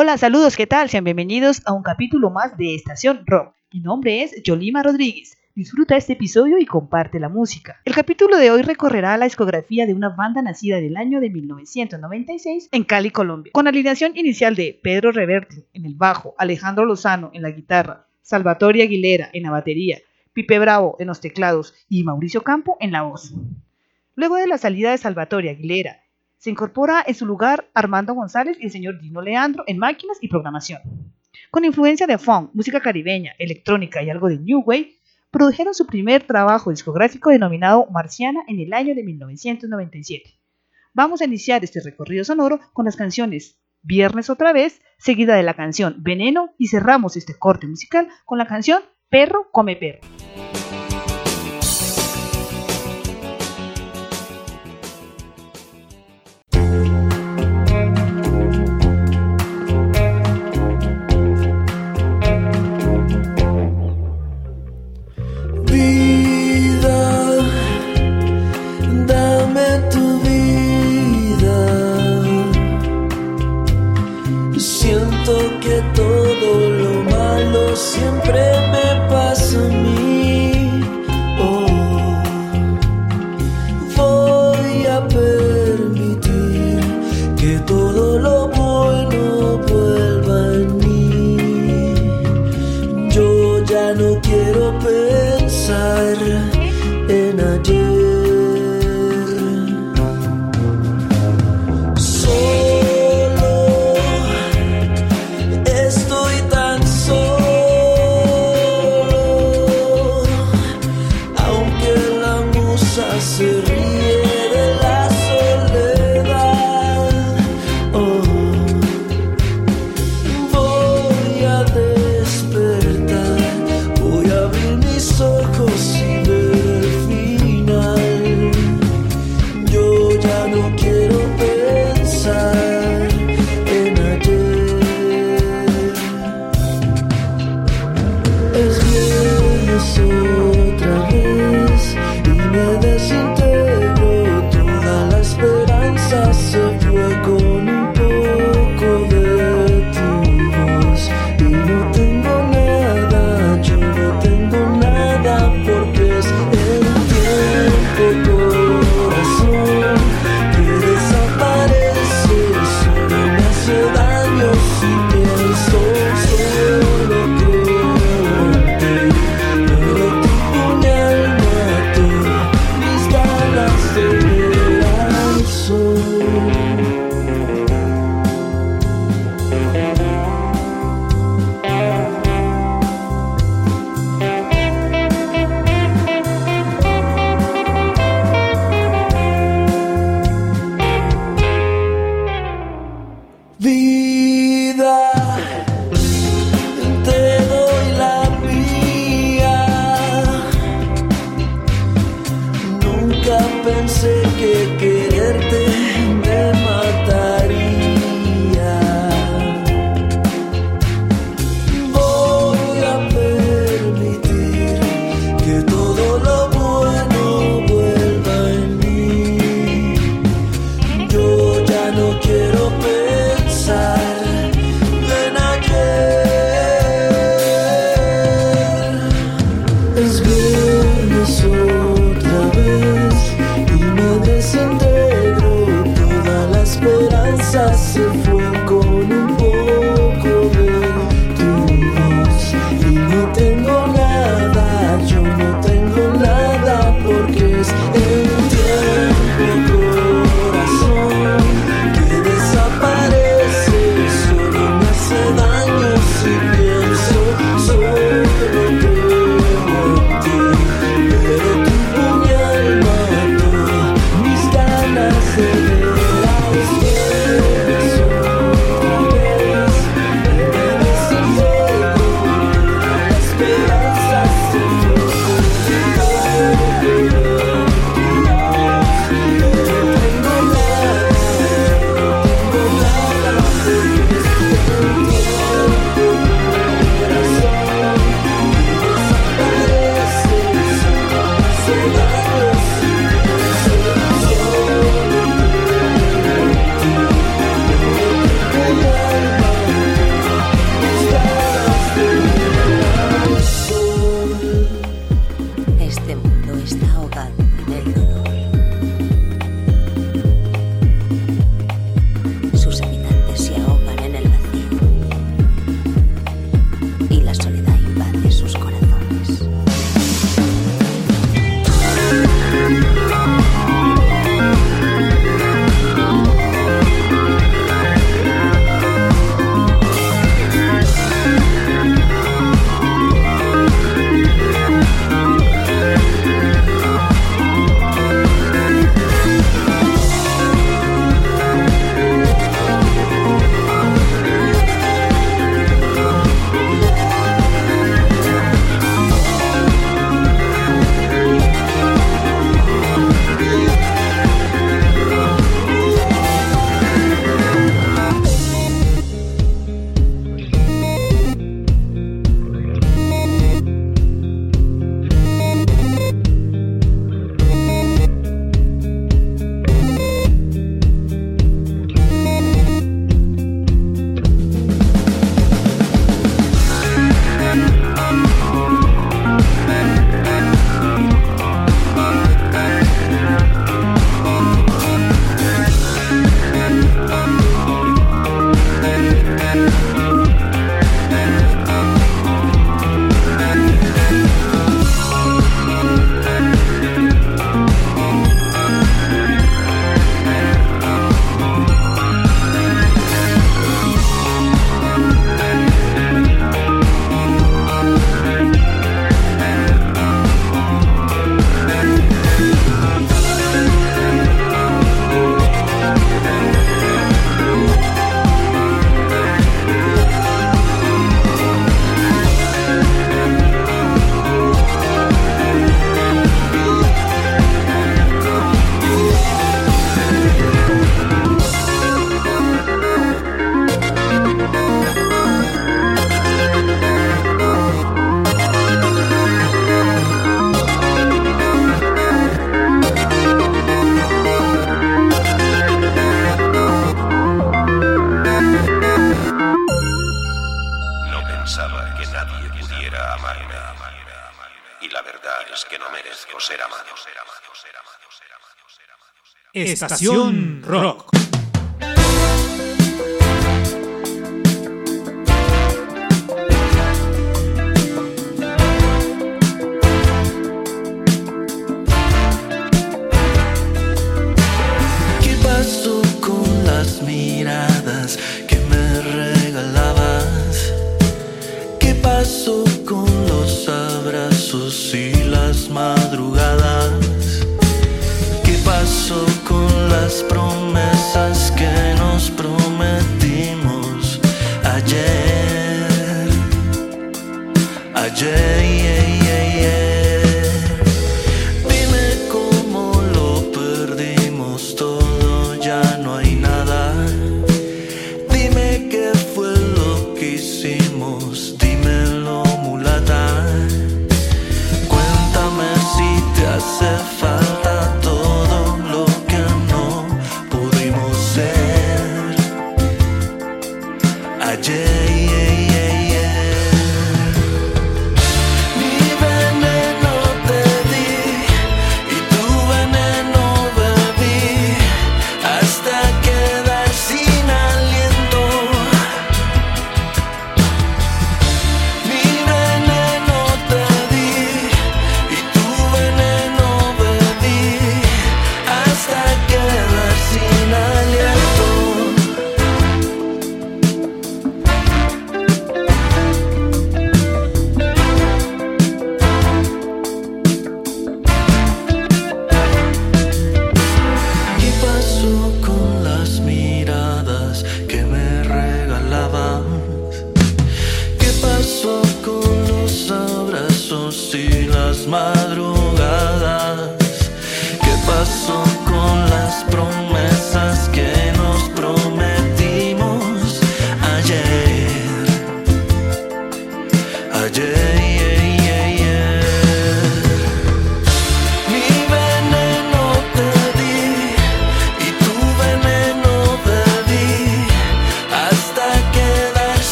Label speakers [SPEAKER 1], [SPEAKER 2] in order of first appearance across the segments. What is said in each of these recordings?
[SPEAKER 1] Hola, saludos, ¿qué tal? Sean bienvenidos a un capítulo más de Estación Rock. Mi nombre es Yolima Rodríguez. Disfruta este episodio y comparte la música. El capítulo de hoy recorrerá la discografía de una banda nacida en el año de 1996 en Cali, Colombia, con alineación inicial de Pedro Reverte en el bajo, Alejandro Lozano en la guitarra, Salvatore Aguilera en la batería, Pipe Bravo en los teclados y Mauricio Campo en la voz. Luego de la salida de Salvatore Aguilera se incorpora en su lugar Armando González y el señor Dino Leandro en máquinas y programación. Con influencia de funk, música caribeña, electrónica y algo de new wave, produjeron su primer trabajo discográfico denominado Marciana en el año de 1997. Vamos a iniciar este recorrido sonoro con las canciones Viernes otra vez, seguida de la canción Veneno y cerramos este corte musical con la canción Perro come perro.
[SPEAKER 2] Estación Rock.
[SPEAKER 1] ¿Qué pasó con las miradas que me regalabas? ¿Qué pasó con los abrazos? las promesas que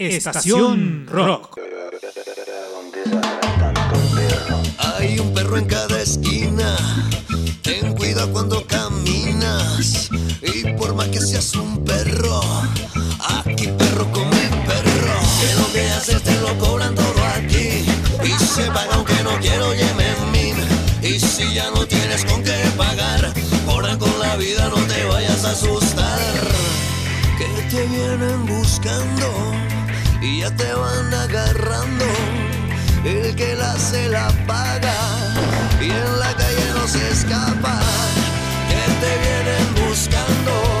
[SPEAKER 2] Estación Rock.
[SPEAKER 1] Hay un perro en cada esquina. Ten cuidado cuando caminas. Y por más que seas un perro, aquí perro come perro. Que lo que haces te lo cobran todo aquí. Y se paga aunque no quiero yemen Y si ya no tienes con qué pagar, ahora con la vida no te vayas a asustar. Que te vienen buscando y ya te van agarrando. El que la se la paga y en la calle no se escapa. Que te vienen buscando.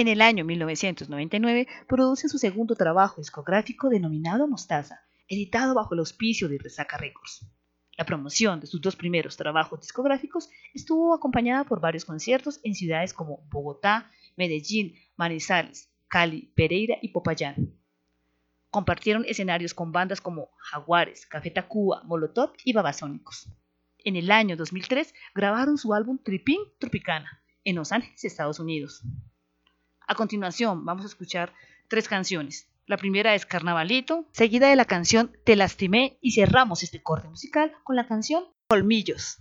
[SPEAKER 1] En el
[SPEAKER 3] año 1999 produce su segundo trabajo discográfico denominado Mostaza, editado bajo el auspicio de Resaca Records. La promoción de sus dos primeros trabajos discográficos estuvo acompañada por varios conciertos en ciudades como Bogotá, Medellín, Manizales, Cali, Pereira y Popayán. Compartieron escenarios con bandas como Jaguares, Café Tacuba, Molotov y Babasónicos. En el año 2003 grabaron su álbum Tripín Tropicana en Los Ángeles, Estados Unidos. A continuación vamos a escuchar tres canciones. La primera es Carnavalito, seguida de la canción Te lastimé y cerramos este corte musical con la canción Colmillos.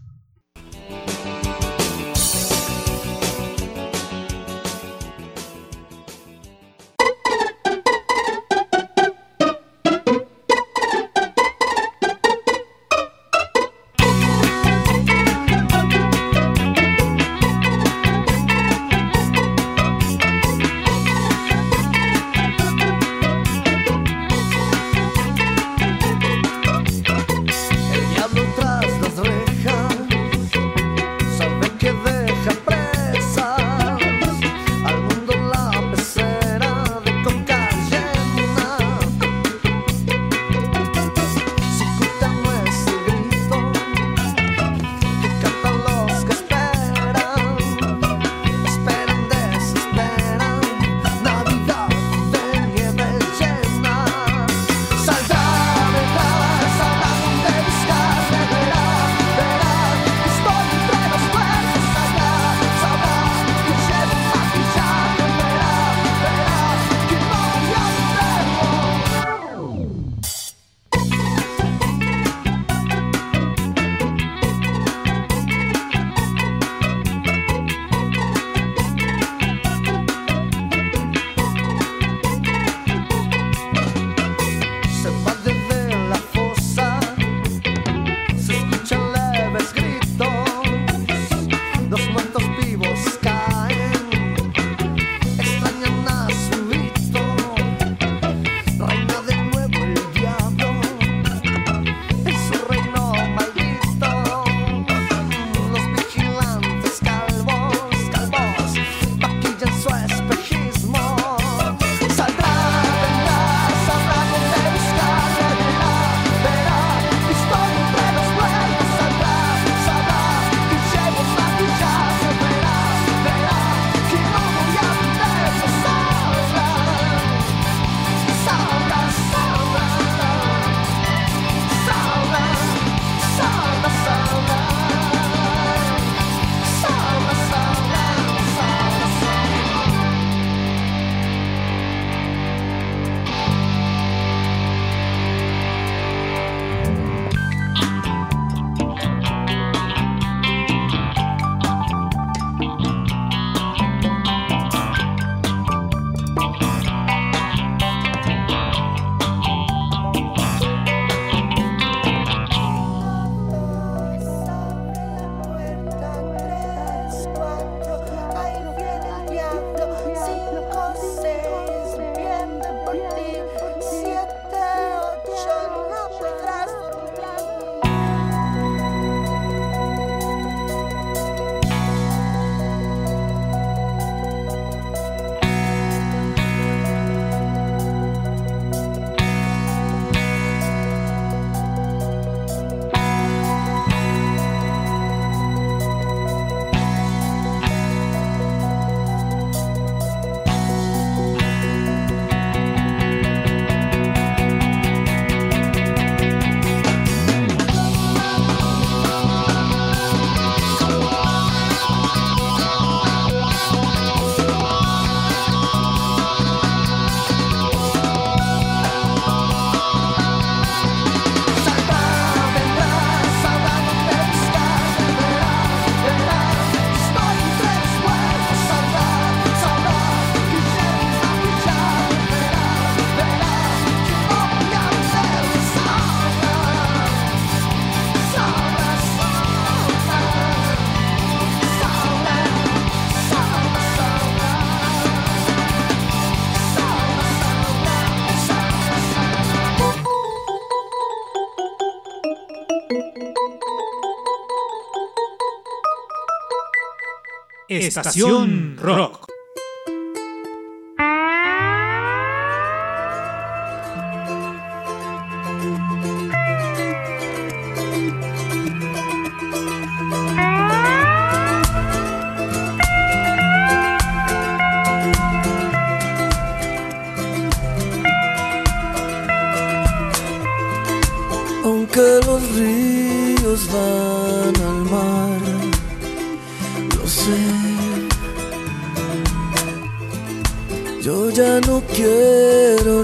[SPEAKER 2] Estación Rock.
[SPEAKER 1] Ya no quiero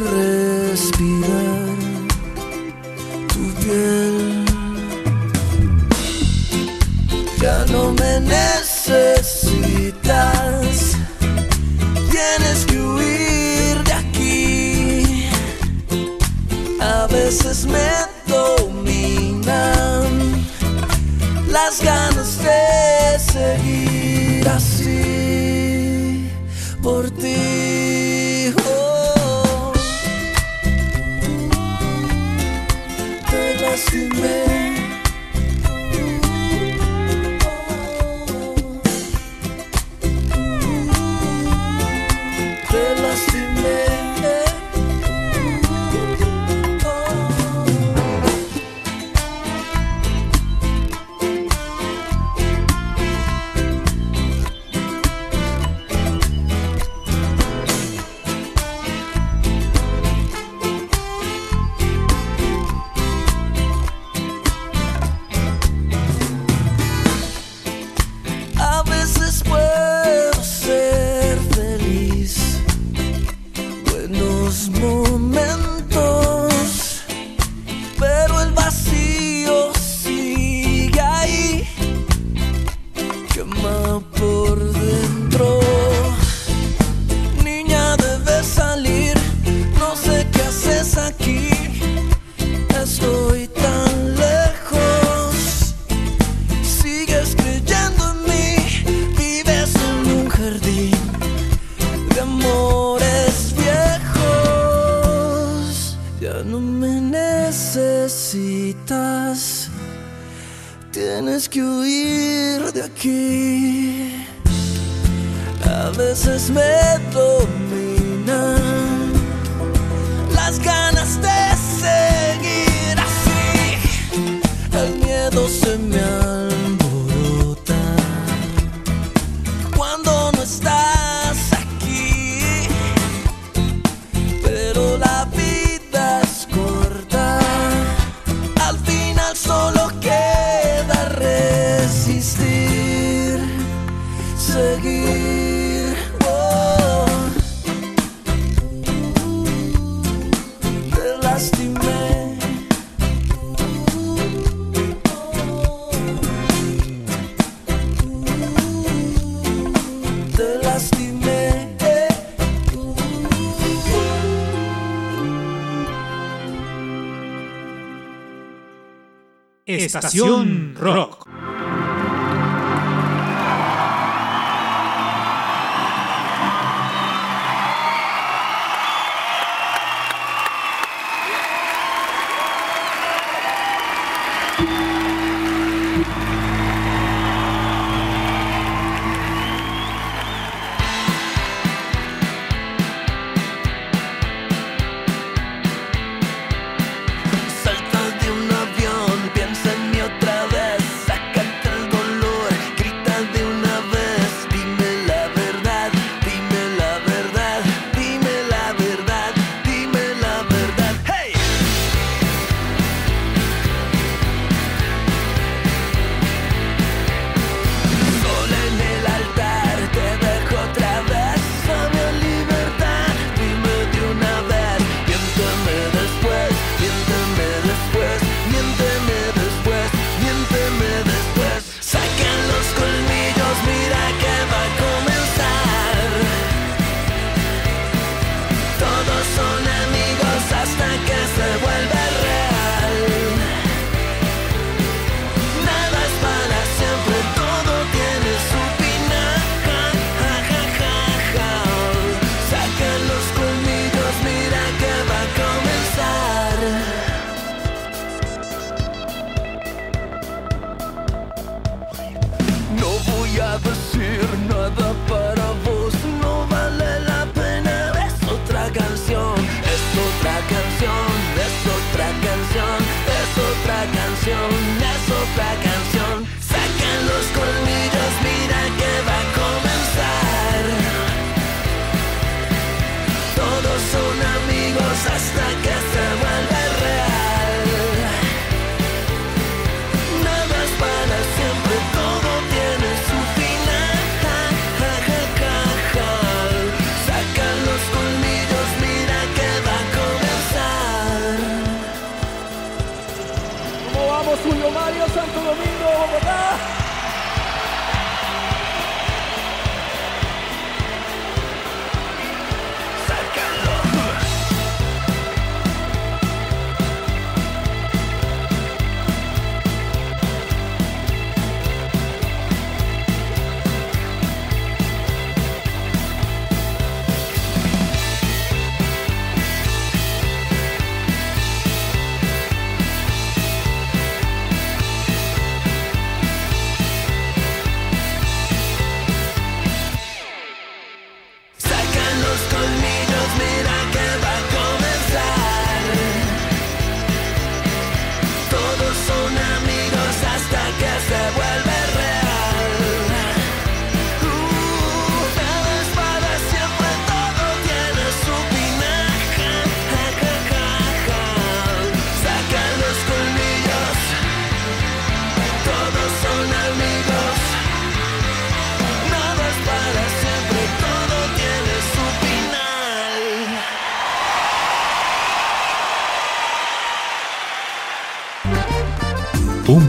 [SPEAKER 2] Estación Rock.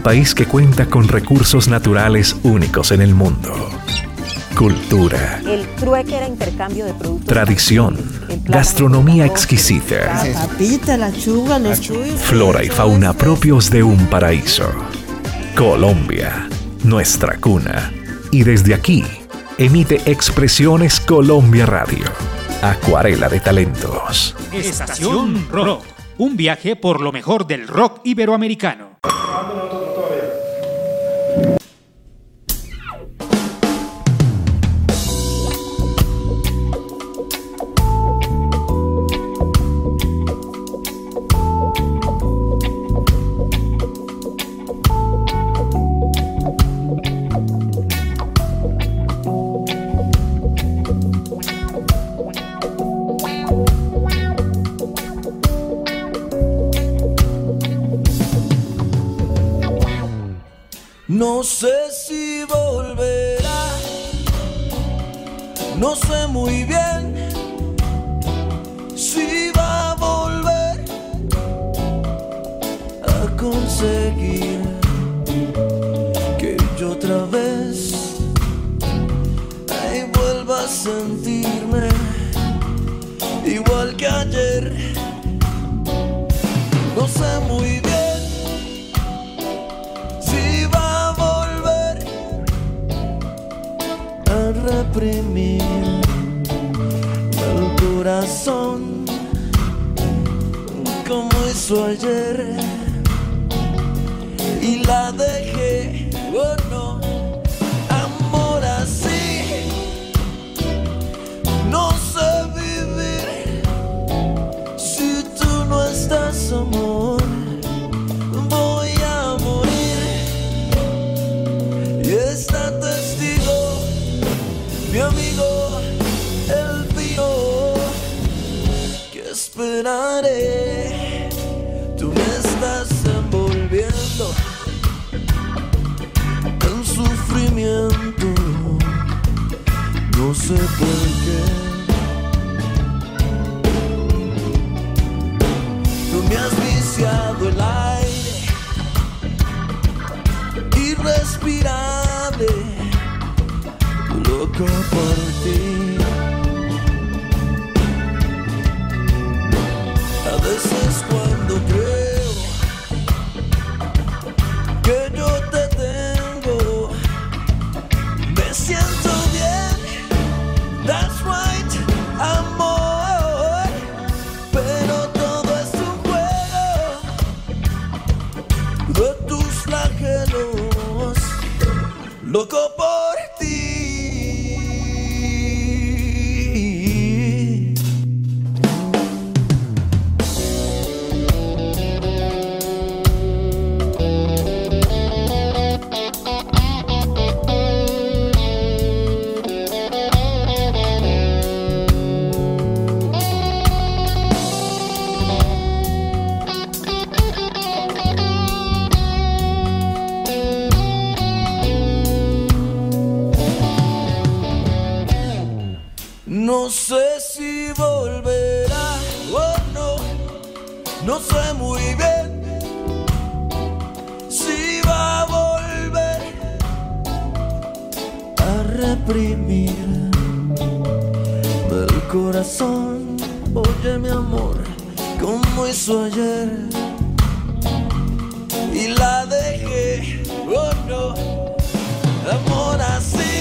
[SPEAKER 4] País que cuenta con recursos naturales únicos en el mundo. Cultura,
[SPEAKER 5] El trueque era intercambio de productos.
[SPEAKER 4] tradición, gastronomía exquisita,
[SPEAKER 6] La papita, la chuga, los chuyos.
[SPEAKER 4] flora y fauna propios de un paraíso. Colombia, nuestra cuna. Y desde aquí, emite Expresiones Colombia Radio. Acuarela de talentos.
[SPEAKER 2] Estación Rock. Un viaje por lo mejor del rock iberoamericano.
[SPEAKER 1] Mi amigo el pío que esperaré tú me estás envolviendo en sufrimiento. No sé por qué. Tú me has viciado el aire irrespirable, loco por ti. A veces cuando creo que yo te tengo, me siento bien. That's right, amor. Pero todo es un juego de tus flagelos, loco reprimir el corazón. Oye mi amor, como hizo ayer y la dejé, oh no, amor así.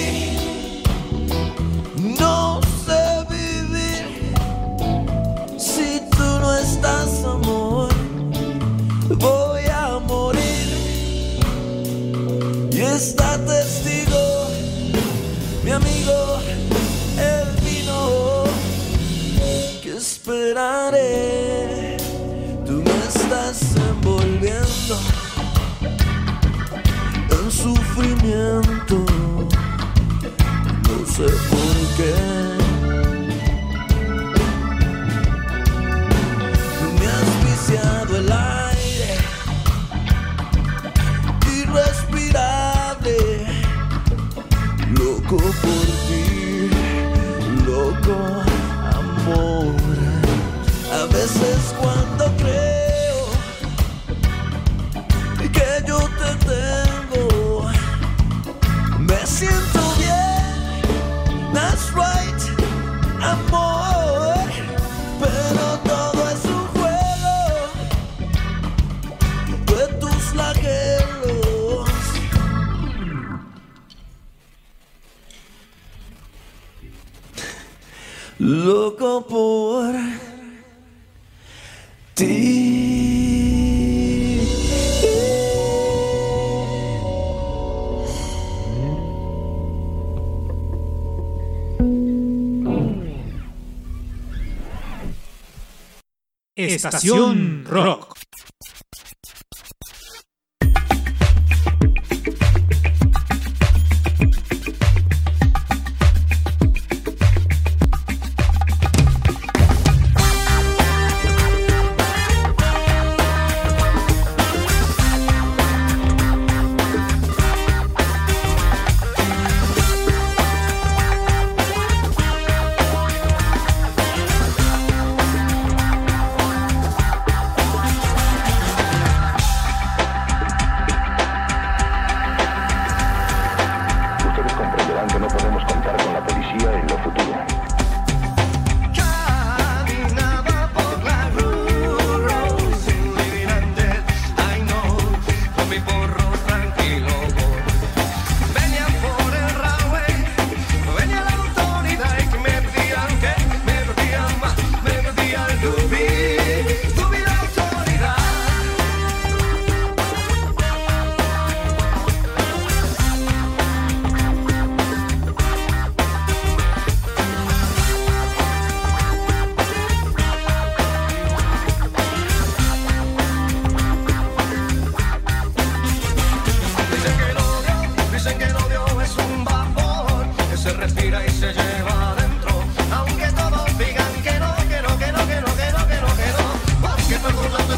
[SPEAKER 7] Estación Rock.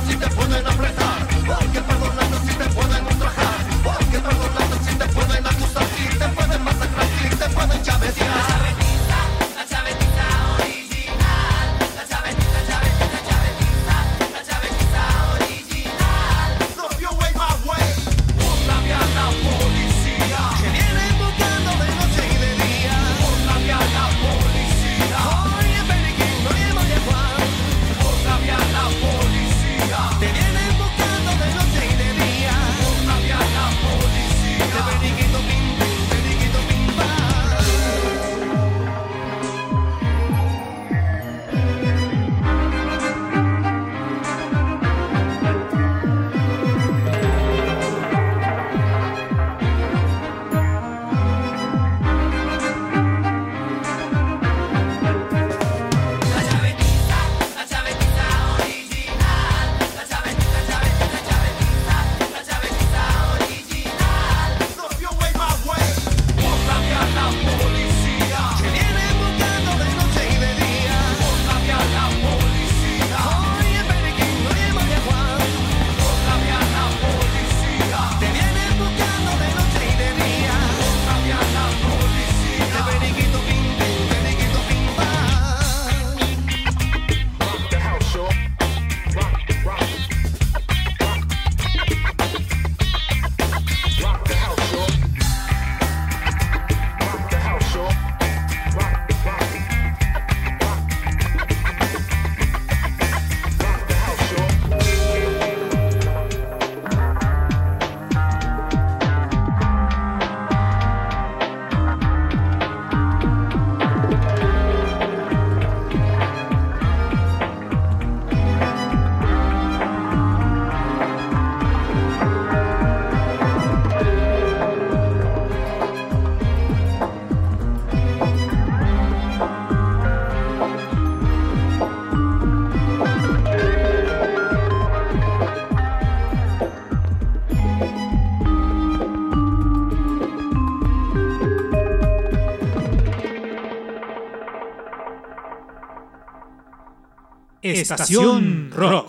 [SPEAKER 3] Si te pueden apretar,
[SPEAKER 7] Estación Rock.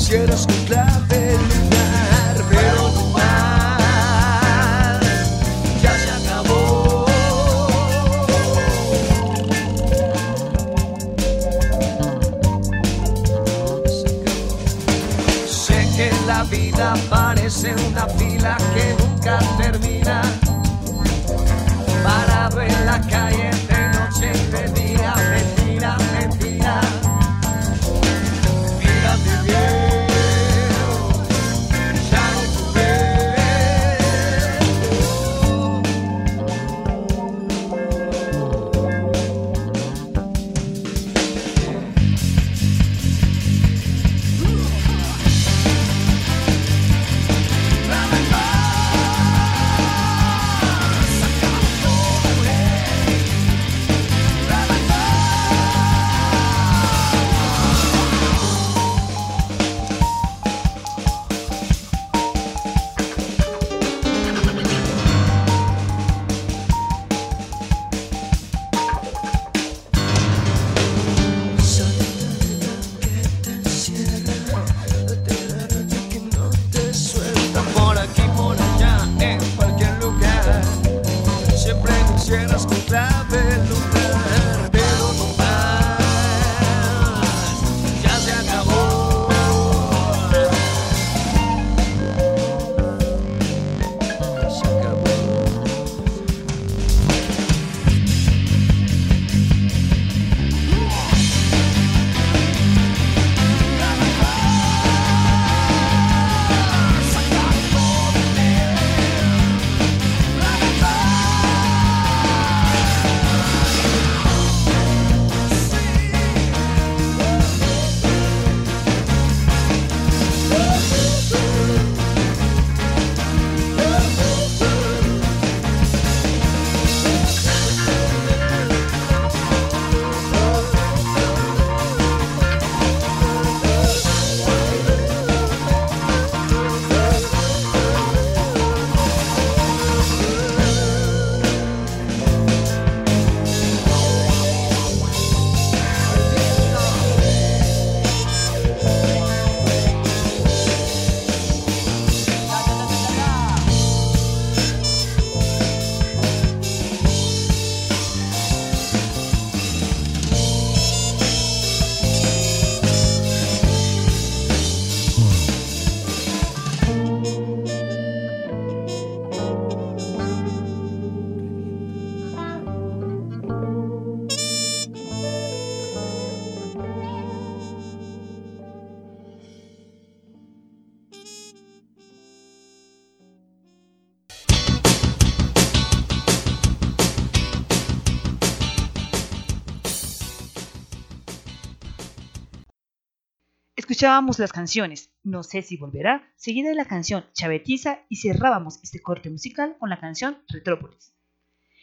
[SPEAKER 3] Hicieras con clave lunar, pero tu mal ya se acabó. Sé que la vida parece una fila que nunca termina. Parado en la calle de noche de
[SPEAKER 8] Escuchábamos las canciones No sé si volverá, seguida de la canción Chavetiza y cerrábamos este corte musical con la canción Retrópolis.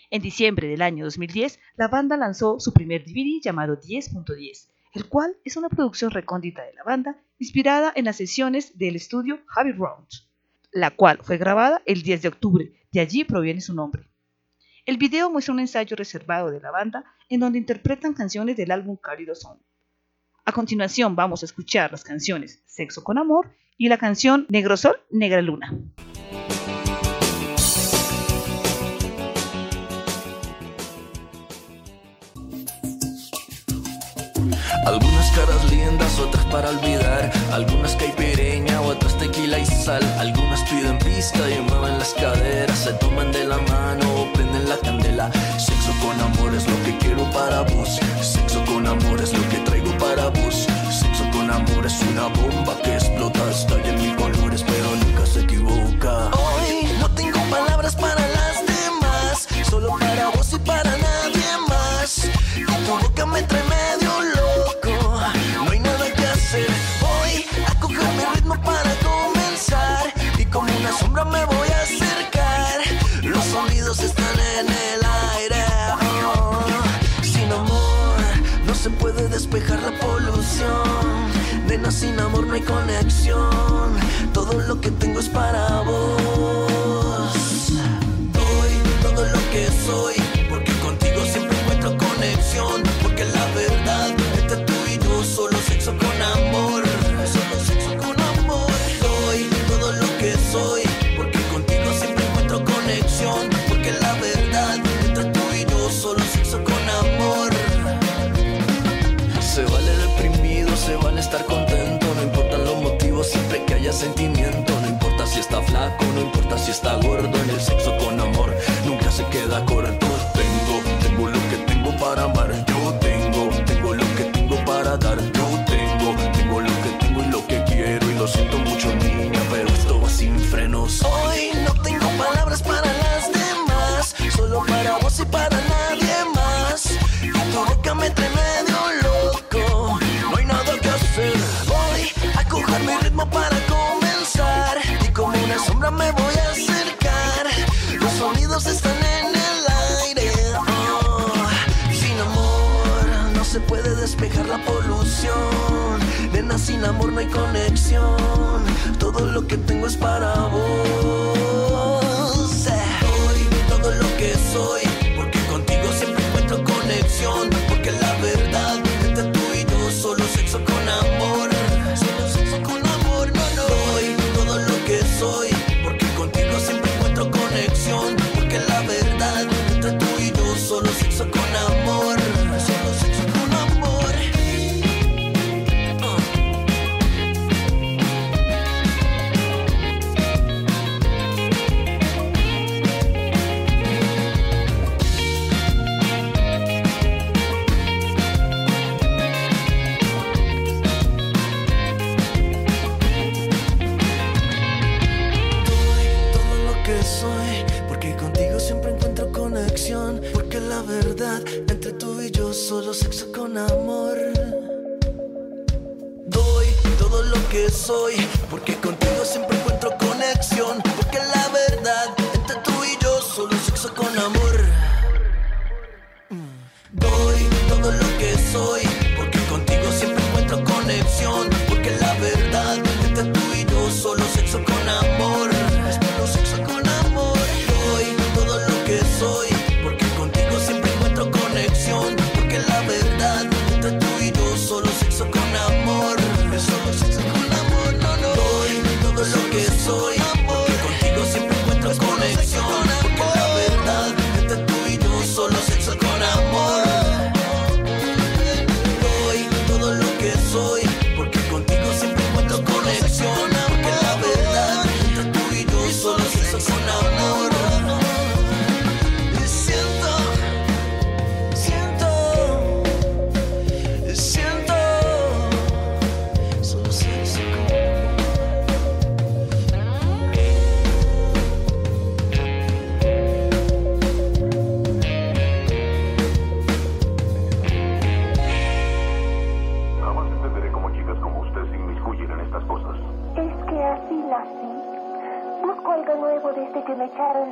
[SPEAKER 8] En diciembre del año 2010, la banda lanzó su primer DVD llamado 10.10, el cual es una producción recóndita de la banda inspirada en las sesiones del estudio Javi Round, la cual fue grabada el 10 de octubre, de allí proviene su nombre. El video muestra un ensayo reservado de la banda en donde interpretan canciones del álbum Cálido Son. A continuación vamos a escuchar las canciones Sexo con Amor y la canción Negro Sol, Negra Luna.
[SPEAKER 1] Caras lindas, otras para olvidar. Algunas caipireña, otras tequila y sal. Algunas piden pista y mueven las caderas. Se toman de la mano o prenden la candela. Sexo con amor es lo que quiero para vos. Sexo con amor es lo que traigo para vos. Sexo con amor es una bomba que explota. Está en mil colores, pero nunca se equivoca. Hoy no tengo palabras para las demás. Solo para vos y para nadie más. Y tu boca me trae para comenzar. Y como una sombra me voy a acercar. Los sonidos están en el aire. oh. Sin amor no se puede despejar la polución. Nena, sin amor no hay conexión. Todo lo que tengo es para vos. Doy todo lo que soy. Estar contento, no importan los motivos, siempre que haya sentimiento. No importa si está flaco, no importa si está gordo. En el sexo con amor nunca se queda corto. Tengo, tengo lo que tengo para amar. Me voy a acercar. Los sonidos están en el aire. oh. Sin amor no se puede despejar la polución. Nena, sin amor no hay conexión. Todo lo que tengo es para vos. Doy todo lo que soy, porque contigo siempre encuentro conexión. Soy, porque contigo siempre encuentro conexión, porque la verdad entre tú y yo solo sexo con amor. Doy todo lo que soy, porque contigo siempre encuentro conexión, porque la verdad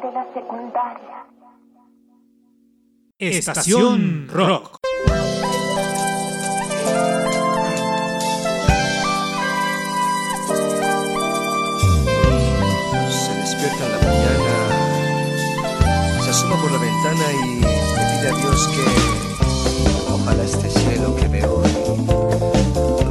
[SPEAKER 9] de la secundaria.
[SPEAKER 2] Estación Rock.
[SPEAKER 3] Se despierta en la mañana, se asoma por la ventana y le pide a Dios que ojalá este cielo que ve hoy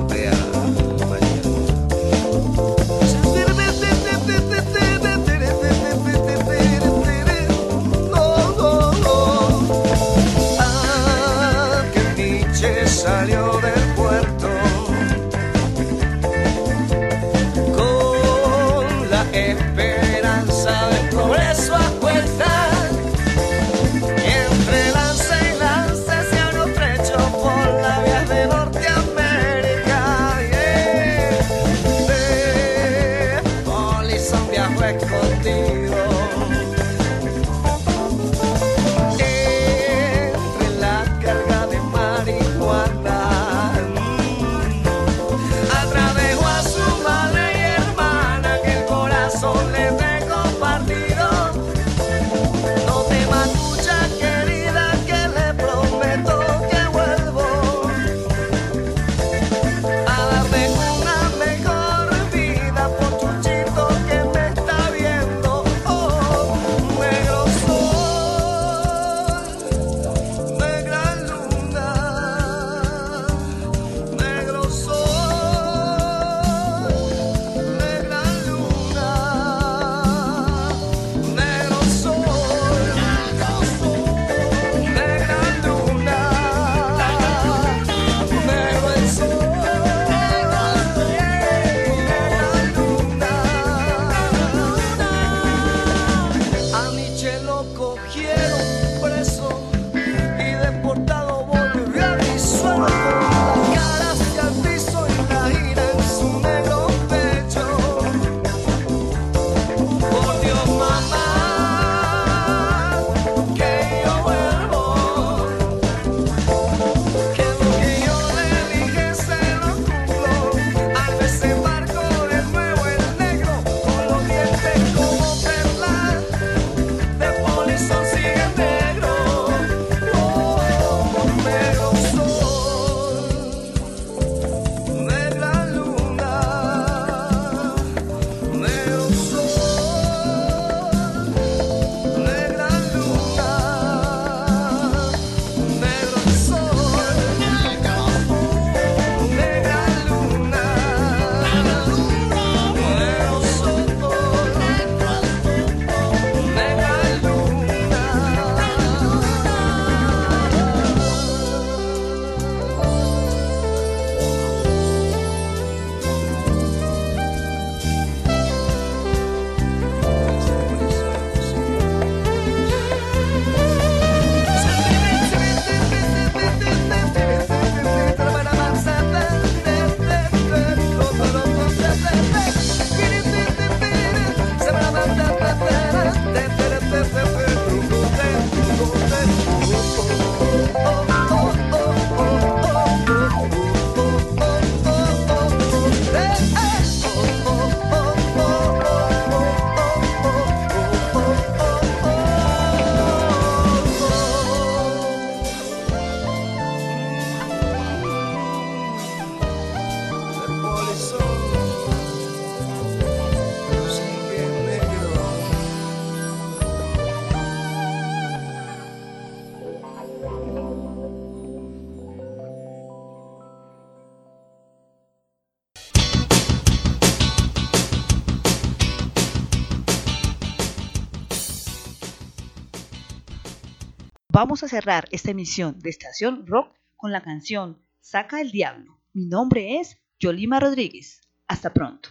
[SPEAKER 1] Vamos a cerrar esta emisión de Estación Rock con la canción Saca el Diablo. Mi nombre es Yolima Rodríguez. Hasta pronto.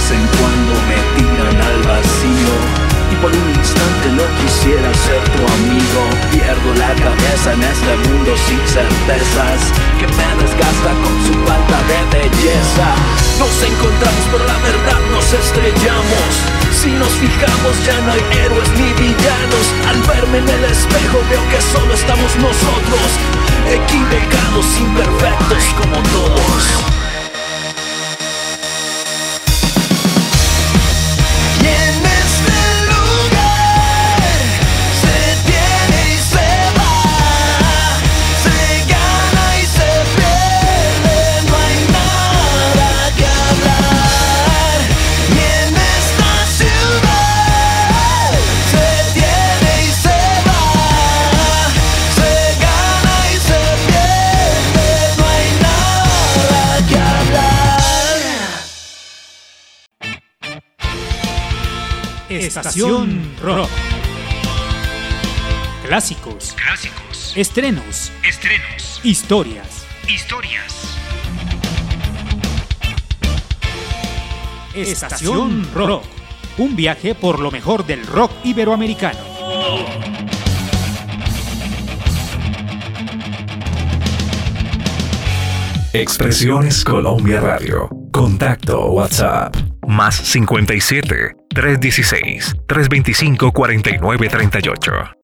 [SPEAKER 10] Vez en cuando me tiran al vacío y por un instante no quisiera ser tu amigo. Pierdo la cabeza en este mundo sin certezas que me desgasta con su falta de belleza. Nos encontramos pero la verdad nos estrellamos. Si nos fijamos ya no hay héroes ni villanos. Al verme en el espejo veo que solo estamos nosotros, equivocados, imperfectos como todos.
[SPEAKER 2] Estación Rock. Clásicos,
[SPEAKER 11] Clásicos.
[SPEAKER 2] estrenos,
[SPEAKER 11] Estrenos.
[SPEAKER 2] historias.
[SPEAKER 11] Historias.
[SPEAKER 2] Estación Rock. Un viaje por lo mejor del rock iberoamericano.
[SPEAKER 4] Expresiones Colombia Radio. Contacto WhatsApp. Más 57 316 325 4938.